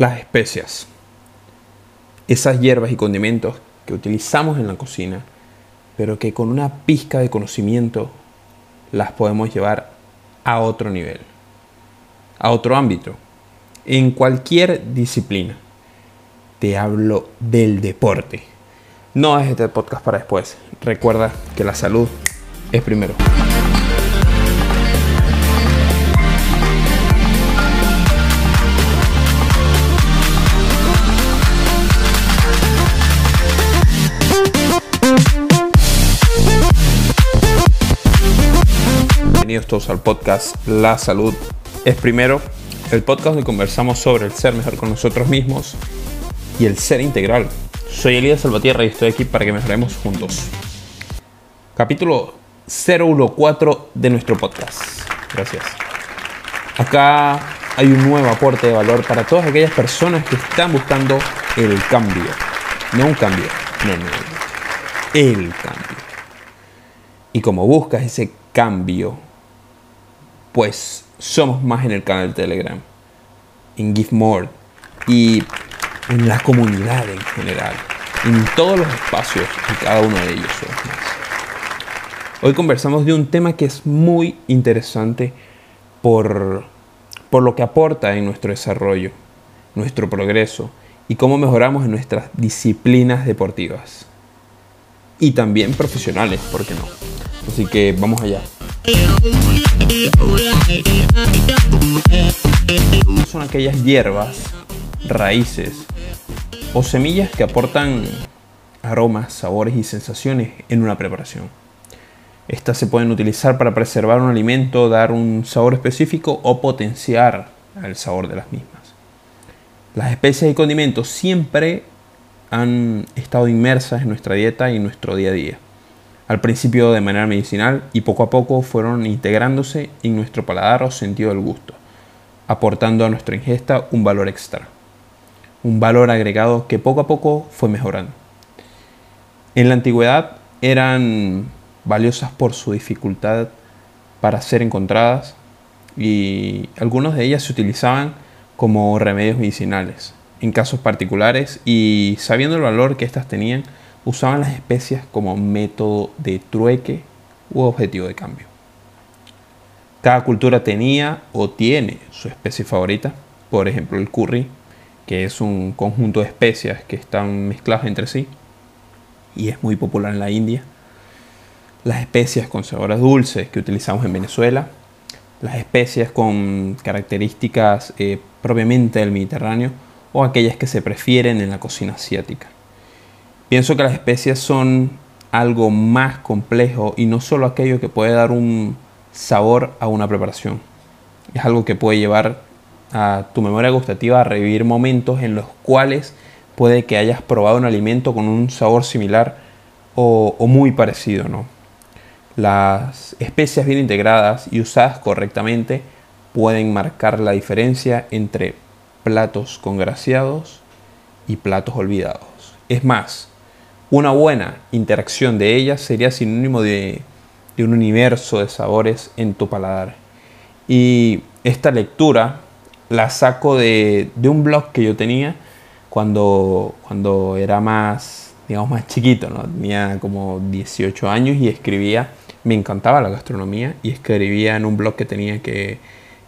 Las especias. Esas hierbas y condimentos que utilizamos en la cocina, pero que con una pizca de conocimiento las podemos llevar a otro nivel, a otro ámbito, en cualquier disciplina. Te hablo del deporte. No es este podcast para después. Recuerda que la salud es primero. Bienvenidos todos al podcast La Salud es Primero, el podcast donde conversamos sobre el ser mejor con nosotros mismos y el ser integral. Soy Elías Salvatierra y estoy aquí para que mejoremos juntos. Capítulo 014 de nuestro podcast. Gracias. Acá hay un nuevo aporte de valor para todas aquellas personas que están buscando el cambio. No un cambio, no, no, no. El cambio. Y como buscas ese cambio, pues somos más en el canal de Telegram, en Give More y en la comunidad en general, en todos los espacios, en cada uno de ellos Hoy conversamos de un tema que es muy interesante por, por lo que aporta en nuestro desarrollo, nuestro progreso y cómo mejoramos en nuestras disciplinas deportivas. Y también profesionales, ¿por qué no? Así que vamos allá. Son aquellas hierbas, raíces o semillas que aportan aromas, sabores y sensaciones en una preparación. Estas se pueden utilizar para preservar un alimento, dar un sabor específico o potenciar el sabor de las mismas. Las especias y condimentos siempre han estado inmersas en nuestra dieta y en nuestro día a día al principio de manera medicinal y poco a poco fueron integrándose en nuestro paladar o sentido del gusto, aportando a nuestra ingesta un valor extra, un valor agregado que poco a poco fue mejorando. En la antigüedad eran valiosas por su dificultad para ser encontradas y algunas de ellas se utilizaban como remedios medicinales en casos particulares y sabiendo el valor que éstas tenían, usaban las especias como método de trueque u objetivo de cambio. Cada cultura tenía o tiene su especie favorita, por ejemplo el curry, que es un conjunto de especias que están mezcladas entre sí y es muy popular en la India. Las especias con sabores dulces que utilizamos en Venezuela, las especias con características eh, propiamente del Mediterráneo o aquellas que se prefieren en la cocina asiática. Pienso que las especias son algo más complejo y no solo aquello que puede dar un sabor a una preparación. Es algo que puede llevar a tu memoria gustativa a revivir momentos en los cuales puede que hayas probado un alimento con un sabor similar o, muy parecido. ¿no? Las especias bien integradas y usadas correctamente pueden marcar la diferencia entre platos congraciados y platos olvidados. Es más, una buena interacción de ellas sería sinónimo de, un universo de sabores en tu paladar. Y esta lectura la saco de, un blog que yo tenía cuando, cuando era más, digamos, más chiquito, ¿no? Tenía como 18 años y escribía, me encantaba la gastronomía y escribía en un blog que tenía que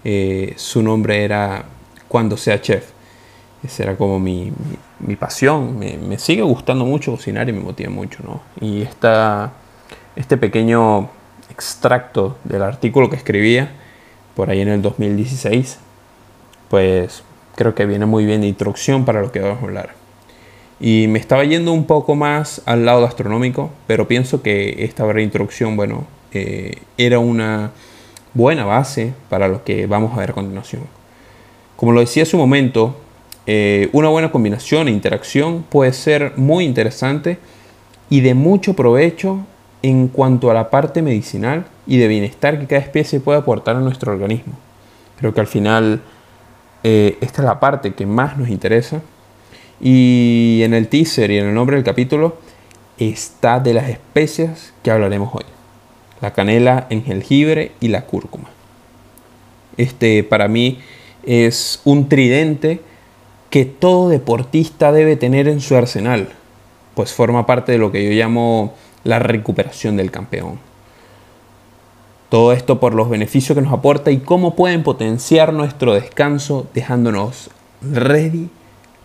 eh, su nombre era Cuando sea chef. Esa era como mi, pasión. Me, sigue gustando mucho cocinar y me motiva mucho, ¿no? Y esta, este pequeño extracto del artículo que escribía por ahí en el 2016, pues creo que viene muy bien de introducción para lo que vamos a hablar. Y me estaba yendo un poco más al lado gastronómico, pero pienso que esta breve introducción, bueno, eh, era una buena base para lo que vamos a ver a continuación. Como lo decía hace un momento, eh, una buena combinación e interacción puede ser muy interesante y de mucho provecho en cuanto a la parte medicinal y de bienestar que cada especie puede aportar a nuestro organismo. Creo que al final eh, esta es la parte que más nos interesa. Y en el teaser y en el nombre del capítulo está de las especias que hablaremos hoy. La canela, el jengibre y la cúrcuma. Este para mí es un tridente que todo deportista debe tener en su arsenal, pues forma parte de lo que yo llamo la recuperación del campeón. Todo esto por los beneficios que nos aporta y cómo pueden potenciar nuestro descanso dejándonos ready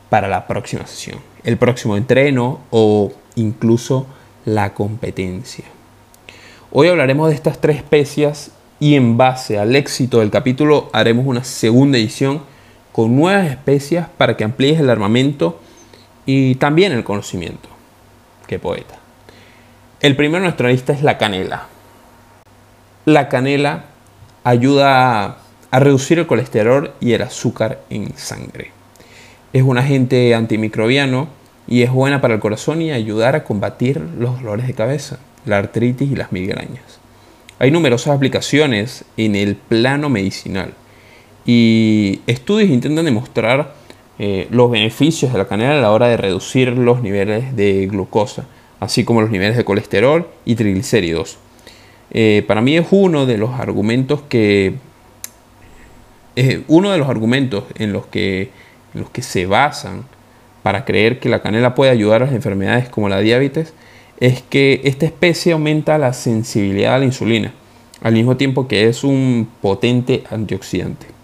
para la próxima sesión, el próximo entreno o incluso la competencia. Hoy hablaremos de estas tres especias y en base al éxito del capítulo haremos una segunda edición con nuevas especias para que amplíes el armamento y también el conocimiento. Qué poeta. El primero en nuestra lista es la canela. La canela ayuda a reducir el colesterol y el azúcar en sangre. Es un agente antimicrobiano y es buena para el corazón y ayudar a combatir los dolores de cabeza, la artritis y las migrañas. Hay numerosas aplicaciones en el plano medicinal y estudios intentan demostrar eh, los beneficios de la canela a la hora de reducir los niveles de glucosa, así como los niveles de colesterol y triglicéridos. Eh, para mí es uno de los argumentos que uno de los argumentos en los que, en los que se basan para creer que la canela puede ayudar a las enfermedades como la diabetes es que esta especie aumenta la sensibilidad a la insulina, al mismo tiempo que es un potente antioxidante.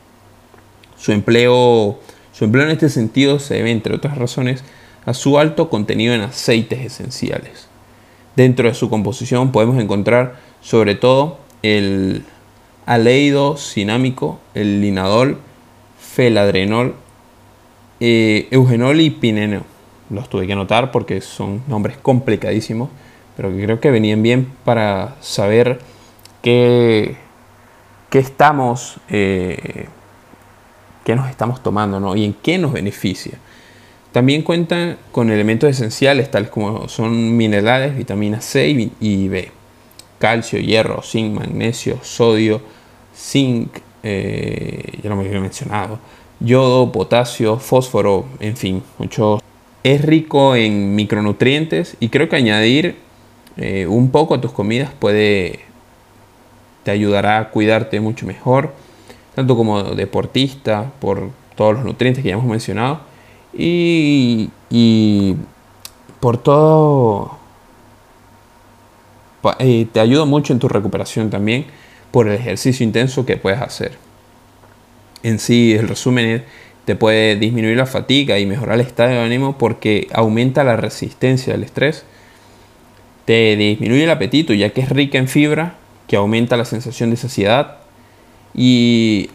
Su empleo, su empleo en este sentido se debe, entre otras razones, a su alto contenido en aceites esenciales. Dentro de su composición podemos encontrar sobre todo el aleido cinámico, el linadol, feladrenol, eh, eugenol y pineno los tuve que anotar porque son nombres complicadísimos, pero que creo que venían bien para saber qué, qué estamos, eh, qué nos estamos tomando ¿no? y en qué nos beneficia. También cuentan con elementos esenciales tales como son minerales, vitamina C y B, calcio, hierro, zinc, magnesio, sodio, zinc, eh, ya me mencionado, yodo, potasio, fósforo, en fin, muchos es rico en micronutrientes y creo que añadir eh, un poco a tus comidas puede te ayudará a cuidarte mucho mejor, tanto como deportista, por todos los nutrientes que ya hemos mencionado, y, y por todo, eh, te ayuda mucho en tu recuperación también por el ejercicio intenso que puedes hacer. En sí, el resumen es te puede disminuir la fatiga y mejorar el estado de ánimo porque aumenta la resistencia al estrés. Te disminuye el apetito ya que es rica en fibra, que aumenta la sensación de saciedad. Y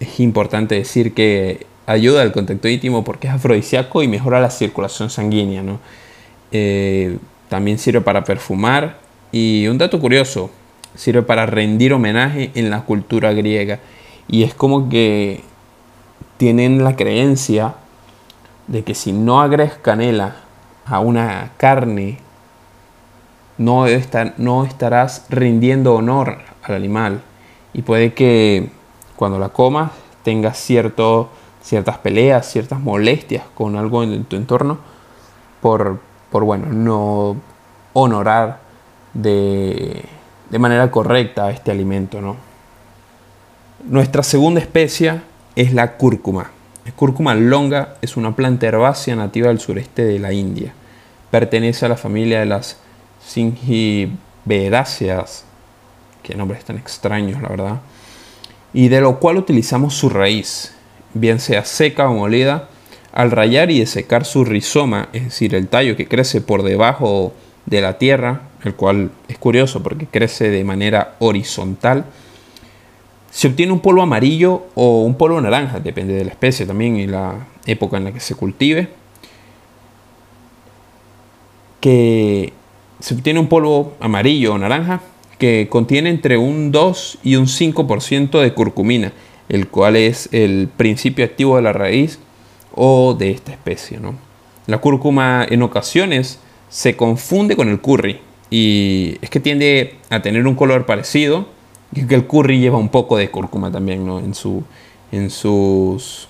es importante decir que ayuda al contacto íntimo porque es afrodisíaco y mejora la circulación sanguínea. Eh, también sirve para perfumar. Y un dato curioso, sirve para rendir homenaje en la cultura griega. Y es como que tienen la creencia de que si no agregas canela a una carne, no, no estarás rindiendo honor al animal. Y puede que cuando la comas tengas ciertas peleas, ciertas molestias con algo en tu entorno por, por bueno, no honorar de, de manera correcta este alimento. ¿no? Nuestra segunda especie es la cúrcuma. La cúrcuma longa es una planta herbácea nativa del sureste de la India. Pertenece a la familia de las Zingiberáceas, que nombres tan extraños, la verdad, y de lo cual utilizamos su raíz, bien sea seca o molida, al rayar y desecar su rizoma, es decir, el tallo que crece por debajo de la tierra, el cual es curioso porque crece de manera horizontal, se obtiene un polvo amarillo o un polvo naranja, depende de la especie también y la época en la que se cultive. Que se obtiene un polvo amarillo o naranja que contiene entre un 2 y un 5% de curcumina, el cual es el principio activo de la raíz o de esta especie. ¿no? La cúrcuma en ocasiones se confunde con el curry y es que tiende a tener un color parecido que el curry lleva un poco de cúrcuma también, ¿no? En, su, en sus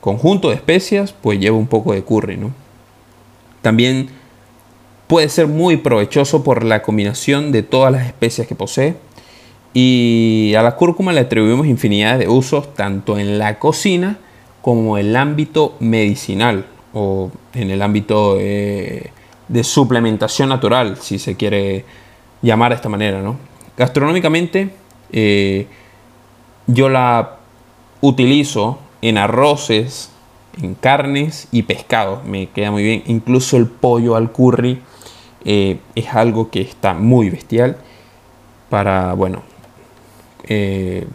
conjunto de especias, pues lleva un poco de curry, ¿no? También puede ser muy provechoso por la combinación de todas las especias que posee. Y a la cúrcuma le atribuimos infinidad de usos tanto en la cocina como el ámbito medicinal o en el ámbito eh, de suplementación natural, si se quiere llamar de esta manera. ¿no? Gastronómicamente, eh, yo la utilizo en arroces, en carnes y pescado. Me queda muy bien. Incluso el pollo al curry eh, es algo que está muy bestial para, bueno, eh,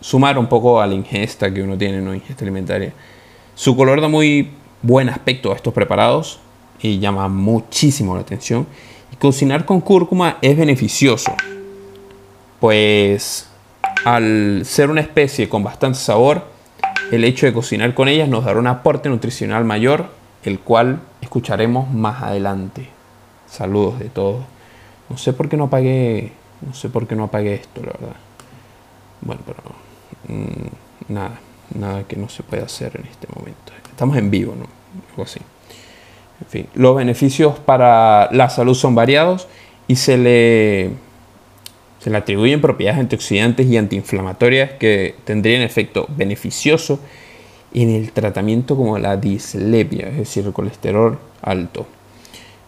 sumar un poco a la ingesta que uno tiene, ¿no? Ingesta alimentaria. Su color da muy buen aspecto a estos preparados y llama muchísimo la atención. Y cocinar con cúrcuma es beneficioso, pues al ser una especie con bastante sabor, el hecho de cocinar con ellas nos dará un aporte nutricional mayor, el cual escucharemos más adelante. Saludos de todos. No sé por qué no apagué, no sé por qué no apagué esto, la verdad. Bueno, pero mm, nada, nada que no se pueda hacer en este momento. Estamos en vivo, ¿no? Algo así. En fin, los beneficios para la salud son variados y se le, se le atribuyen propiedades antioxidantes y antiinflamatorias que tendrían efecto beneficioso en el tratamiento como la dislipia, es decir, el colesterol alto.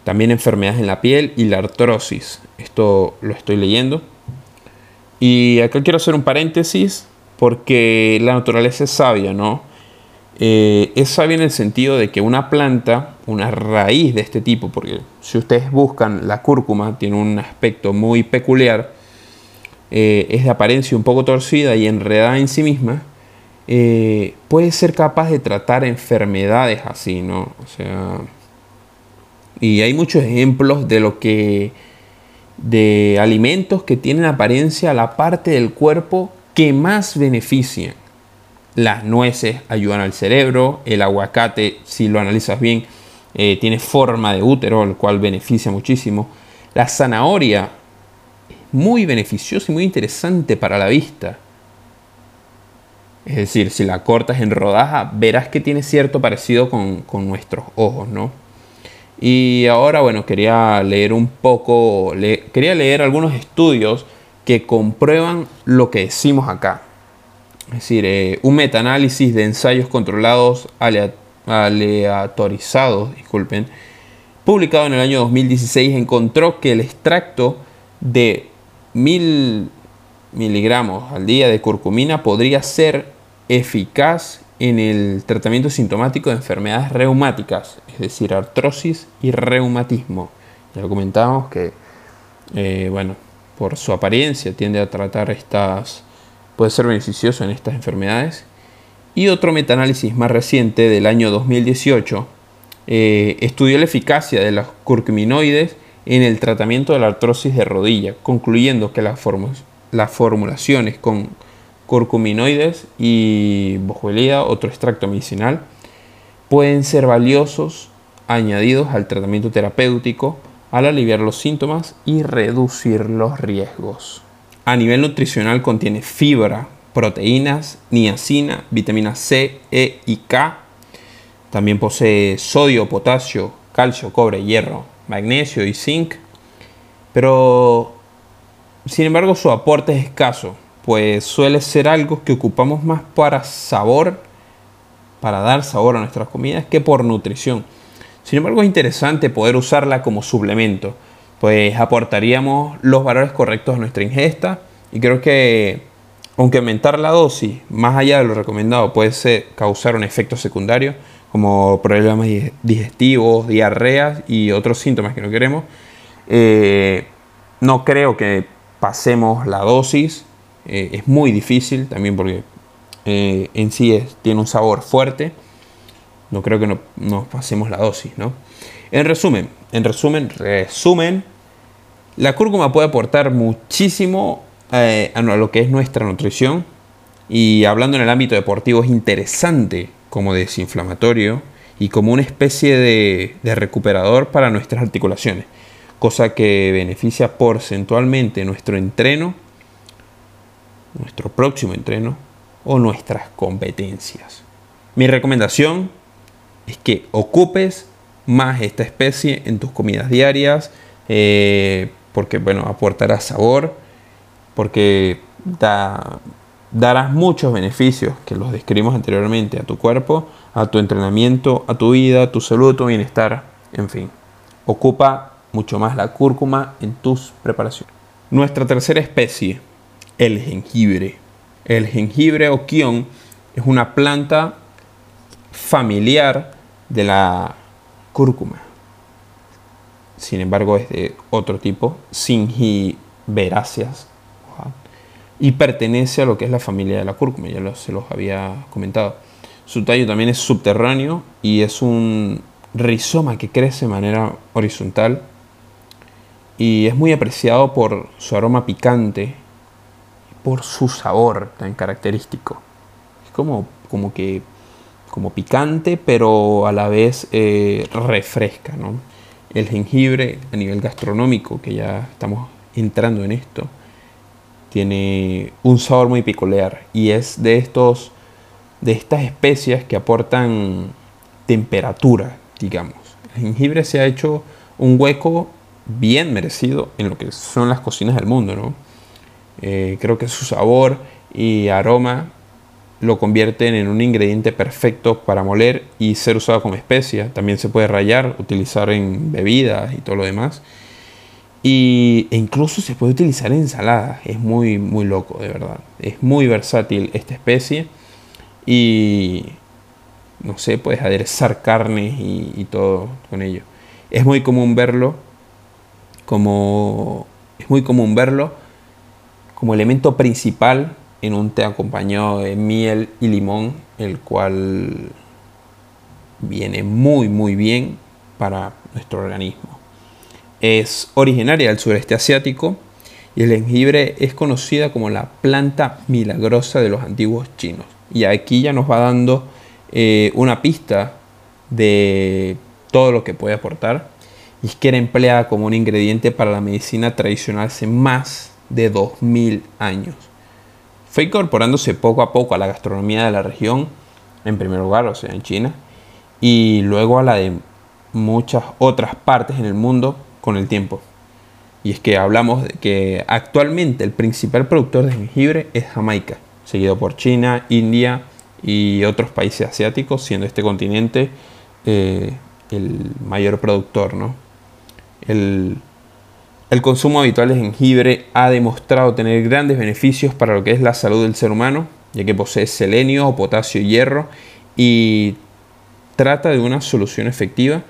También enfermedades en la piel y la artrosis. Esto lo estoy leyendo. Y acá quiero hacer un paréntesis porque la naturaleza es sabia, ¿no? Eh, es sabia en el sentido de que una planta, una raíz de este tipo, porque si ustedes buscan la cúrcuma, tiene un aspecto muy peculiar, eh, es de apariencia un poco torcida y enredada en sí misma, eh, puede ser capaz de tratar enfermedades así, ¿no? O sea, y hay muchos ejemplos de lo que de alimentos que tienen apariencia la parte del cuerpo que más benefician las nueces ayudan al cerebro, el aguacate, si lo analizas bien, eh, tiene forma de útero, el cual beneficia muchísimo. La zanahoria es muy beneficiosa y muy interesante para la vista. Es decir, si la cortas en rodaja, verás que tiene cierto parecido con, con nuestros ojos, ¿no? Y ahora, bueno, quería leer un poco, quería leer algunos estudios que comprueban lo que decimos acá. Es decir, eh, un metaanálisis de ensayos controlados aleatorizados, disculpen, publicado en el año 2016, encontró que el extracto de 1000 miligramos al día de curcumina podría ser eficaz en el tratamiento sintomático de enfermedades reumáticas, es decir, artrosis y reumatismo. Ya lo comentábamos que, eh, bueno, por su apariencia tiende a tratar estas puede ser beneficioso en estas enfermedades. Y otro metaanálisis más reciente del año 2018 eh, estudió la eficacia de los curcuminoides en el tratamiento de la artrosis de rodilla, concluyendo que las, las formulaciones con curcuminoides y bojuelia, otro extracto medicinal, pueden ser valiosos añadidos al tratamiento terapéutico al aliviar los síntomas y reducir los riesgos. A nivel nutricional contiene fibra, proteínas, niacina, vitamina C, E y K. También posee sodio, potasio, calcio, cobre, hierro, magnesio y zinc. Pero, sin embargo, su aporte es escaso, pues suele ser algo que ocupamos más para sabor, para dar sabor a nuestras comidas, que por nutrición. Sin embargo, es interesante poder usarla como suplemento pues aportaríamos los valores correctos a nuestra ingesta y creo que aunque aumentar la dosis más allá de lo recomendado puede causar un efecto secundario como problemas digestivos, diarreas y otros síntomas que no queremos, eh, no creo que pasemos la dosis, eh, es muy difícil también porque eh, en sí tiene un sabor fuerte, no creo que no, nos pasemos la dosis, ¿no? En resumen, en resumen, resumen, la cúrcuma puede aportar muchísimo eh, a lo que es nuestra nutrición y hablando en el ámbito deportivo es interesante como desinflamatorio y como una especie de, de recuperador para nuestras articulaciones, cosa que beneficia porcentualmente nuestro entreno, nuestro próximo entreno o nuestras competencias. Mi recomendación es que ocupes más esta especie en tus comidas diarias, eh, porque bueno, aportará sabor, porque da, darás muchos beneficios que los describimos anteriormente a tu cuerpo, a tu entrenamiento, a tu vida, a tu salud, a tu bienestar, en fin. Ocupa mucho más la cúrcuma en tus preparaciones. Nuestra tercera especie, el jengibre. El jengibre o kion es una planta familiar de la cúrcuma. Sin embargo, es de otro tipo, Singiveráceas, y pertenece a lo que es la familia de la cúrcuma, ya se los había comentado. Su tallo también es subterráneo y es un rizoma que crece de manera horizontal y es muy apreciado por su aroma picante, por su sabor tan característico. Es como, como que como picante, pero a la vez eh, refresca. El jengibre a nivel gastronómico, que ya estamos entrando en esto, tiene un sabor muy peculiar y es de estos de estas especias que aportan temperatura, digamos. El jengibre se ha hecho un hueco bien merecido en lo que son las cocinas del mundo, ¿no? Eh, creo que su sabor y aroma lo convierten en un ingrediente perfecto para moler y ser usado como especia. También se puede rayar, utilizar en bebidas y todo lo demás. Y, e incluso se puede utilizar en ensaladas. Es muy, muy loco, de verdad. Es muy versátil esta especie. Y no sé, puedes aderezar carnes y, todo con ello. Es muy común verlo como. Es muy común verlo como elemento principal en un té acompañado de miel y limón, el cual viene muy muy bien para nuestro organismo es originaria del sureste asiático y el jengibre es conocida como la planta milagrosa de los antiguos chinos. Y aquí ya nos va dando eh, una pista de todo lo que puede aportar. Y es que era empleada como un ingrediente para la medicina tradicional hace más de 2000 años. Fue incorporándose poco a poco a la gastronomía de la región, en primer lugar, o sea, en China, y luego a la de muchas otras partes en el mundo con el tiempo. Y es que hablamos de que actualmente el principal productor de jengibre es Jamaica, seguido por China, India y otros países asiáticos, siendo este continente eh, el mayor productor. ¿no? El, el consumo habitual de jengibre ha demostrado tener grandes beneficios para lo que es la salud del ser humano, ya que posee selenio, potasio y hierro, y trata de una solución efectiva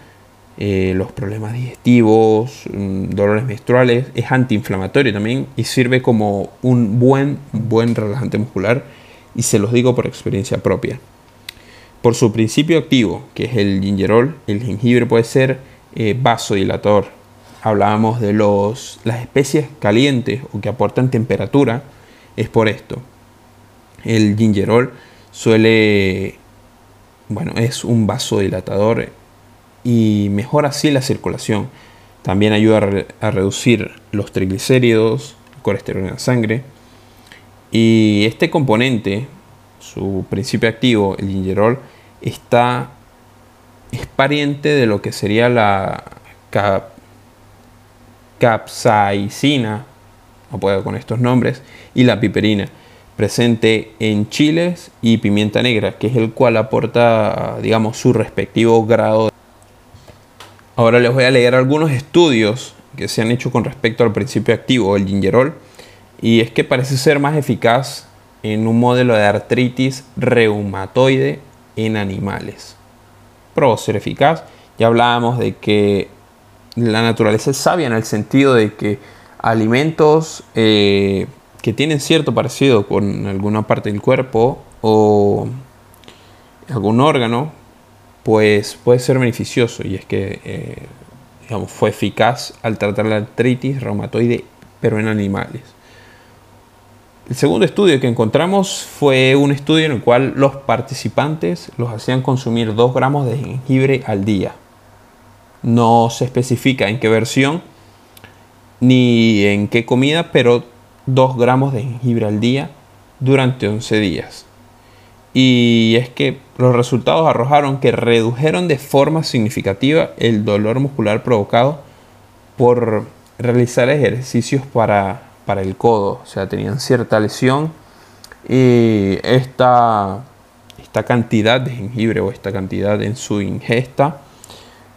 eh, los problemas digestivos, mm, dolores menstruales, es antiinflamatorio también y sirve como un buen, buen relajante muscular y se los digo por experiencia propia. Por su principio activo, que es el gingerol, el jengibre puede ser eh. Hablábamos de los, las especies calientes o que aportan temperatura, es por esto. El gingerol suele, bueno, es un vasodilatador y mejora así la circulación. También ayuda a, reducir los triglicéridos, el colesterol en la sangre. Y este componente, su principio activo, el gingerol, está, es pariente de lo que sería la capsaicina, no puedo con estos nombres, y la piperina, presente en chiles y pimienta negra, que es el cual aporta, digamos, su respectivo grado Ahora les voy a leer algunos estudios que se han hecho con respecto al principio activo del gingerol y es que parece ser más eficaz en un modelo de artritis reumatoide en animales. Probó ser eficaz. Ya hablábamos de que la naturaleza es sabia en el sentido de que alimentos eh, que tienen cierto parecido con alguna parte del cuerpo o algún órgano pues puede ser beneficioso y es que eh, fue eficaz al tratar la artritis reumatoide pero en animales. El segundo estudio que encontramos fue un estudio en el cual los participantes los hacían consumir 2 gramos de jengibre al día. No se especifica en qué versión ni en qué comida, pero 2 gramos de jengibre al día durante 11 días. Y es que los resultados arrojaron que redujeron de forma significativa el dolor muscular provocado por realizar ejercicios para, el codo. O sea, tenían cierta lesión y esta, esta cantidad de jengibre o esta cantidad en su ingesta,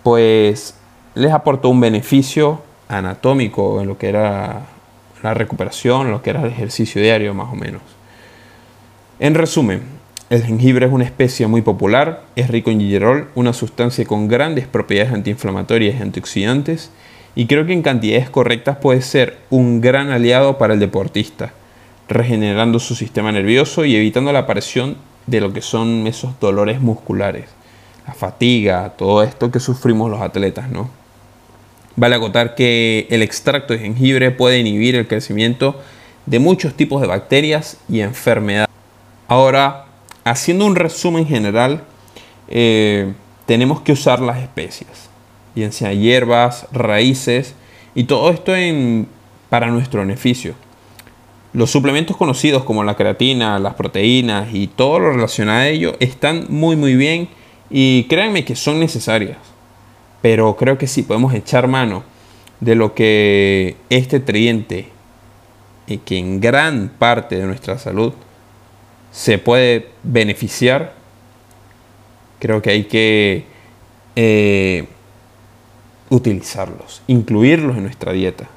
pues les aportó un beneficio anatómico en lo que era la recuperación, lo que era el ejercicio diario más o menos. En resumen, el jengibre es una especie muy popular, es rico en gingerol, una sustancia con grandes propiedades antiinflamatorias y antioxidantes, y creo que en cantidades correctas puede ser un gran aliado para el deportista, regenerando su sistema nervioso y evitando la aparición de lo que son esos dolores musculares, la fatiga, todo esto que sufrimos los atletas, ¿no? Vale acotar que el extracto de jengibre puede inhibir el crecimiento de muchos tipos de bacterias y enfermedades. Ahora, haciendo un resumen general, eh, tenemos que usar las especias, bien sea hierbas, raíces, y todo esto para nuestro beneficio. Los suplementos conocidos como la creatina, las proteínas y todo lo relacionado a ello están muy muy bien y créanme que son necesarias. Pero creo que sí podemos echar mano de lo que este triente, y que en gran parte de nuestra salud se puede beneficiar, creo que hay que eh, utilizarlos, incluirlos en nuestra dieta.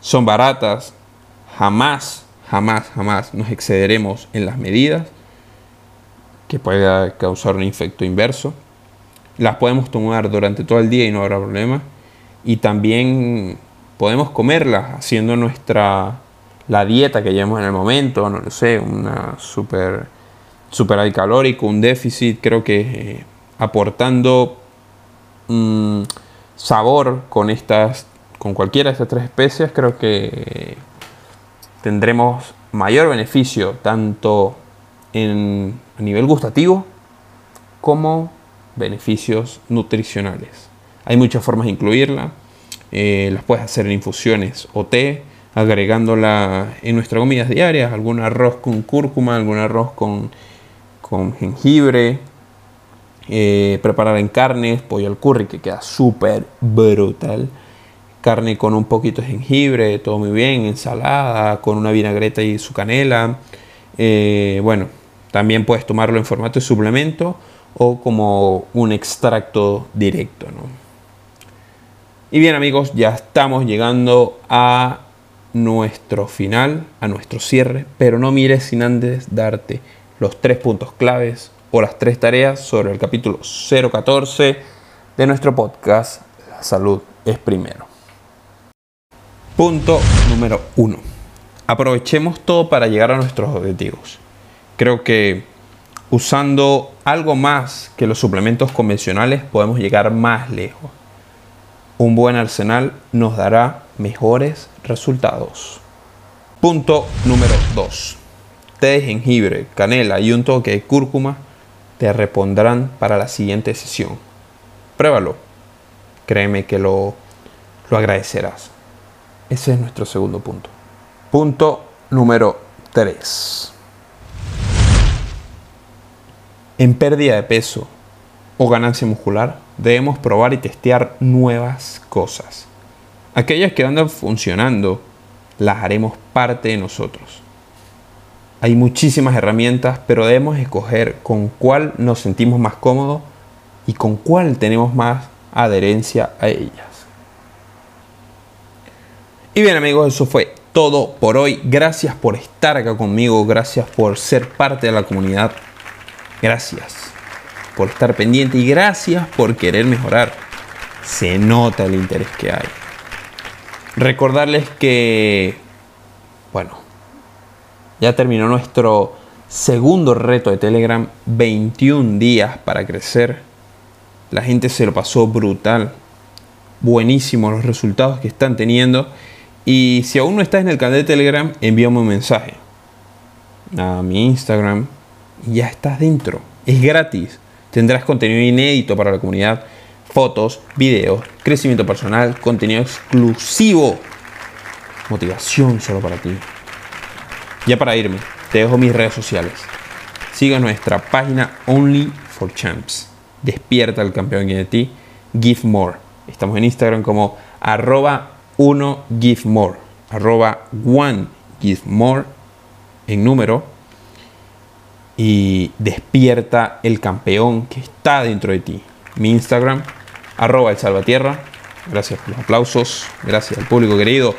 Son baratas, jamás, jamás, jamás nos excederemos en las medidas que pueda causar un efecto inverso. Las podemos tomar durante todo el día y no habrá problema. Y también podemos comerlas haciendo nuestra la dieta que llevamos en el momento, no lo sé, una super, super alcalórico, un déficit, creo que eh, aportando mm, sabor con estas, con cualquiera de estas tres especies, creo que tendremos mayor beneficio tanto en, a nivel gustativo como beneficios nutricionales. Hay muchas formas de incluirla. Eh, las puedes hacer en infusiones o té agregándola en nuestras comidas diarias, algún arroz con cúrcuma, algún arroz con, con jengibre, eh, preparar en carnes, pollo al curry que queda súper brutal, carne con un poquito de jengibre, todo muy bien, ensalada con una vinagreta y su canela, eh, bueno, también puedes tomarlo en formato de suplemento o como un extracto directo. Y bien amigos, ya estamos llegando a nuestro final, a nuestro cierre, pero no mires sin antes darte los tres puntos claves o las tres tareas sobre el capítulo 014 de nuestro podcast La salud es primero. Punto número uno. Aprovechemos todo para llegar a nuestros objetivos. Creo que usando algo más que los suplementos convencionales podemos llegar más lejos. Un buen arsenal nos dará mejores resultados. Punto número 2. Té de jengibre, canela y un toque de cúrcuma te repondrán para la siguiente sesión. Pruébalo. Créeme que lo, lo agradecerás. Ese es nuestro segundo punto. Punto número 3. En pérdida de peso o ganancia muscular, debemos probar y testear nuevas cosas. Aquellas que andan funcionando, las haremos parte de nosotros. Hay muchísimas herramientas, pero debemos escoger con cuál nos sentimos más cómodos y con cuál tenemos más adherencia a ellas. Y bien amigos, eso fue todo por hoy. Gracias por estar acá conmigo, gracias por ser parte de la comunidad. Gracias por estar pendiente y gracias por querer mejorar. Se nota el interés que hay. Recordarles que, bueno, ya terminó nuestro segundo reto de Telegram, 21 días para crecer. La gente se lo pasó brutal. Buenísimos los resultados que están teniendo. Y si aún no estás en el canal de Telegram, envíame un mensaje a mi Instagram ya estás dentro. Es gratis. Tendrás contenido inédito para la comunidad fotos, videos, crecimiento personal, contenido exclusivo, motivación solo para ti. Ya para irme, te dejo mis redes sociales. Siga nuestra página Only for Champs. Despierta el campeón de ti. Give More. Estamos en Instagram como arroba 1 Give More. Arroba 1 Give More. en número y despierta el campeón que está dentro de ti. Mi Instagram, arroba el salvatierra. Gracias por los aplausos, gracias al público querido.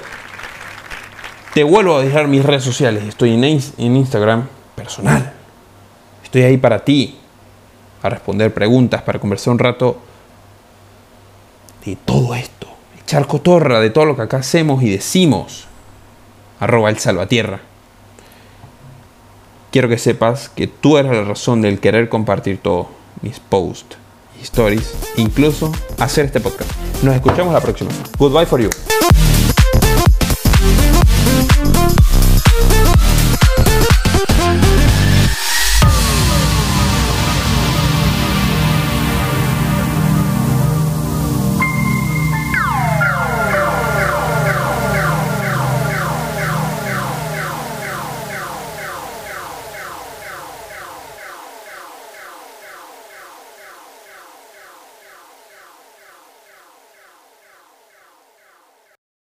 Te vuelvo a dejar mis redes sociales. Estoy en, Instagram personal. Estoy ahí para ti, a responder preguntas, para conversar un rato de todo esto. Echar cotorra de todo lo que acá hacemos y decimos. Arroba el salvatierra. Quiero que sepas que tú eres la razón del querer compartir todo. Mis posts, stories, incluso hacer este podcast. Nos escuchamos la próxima. Goodbye for you.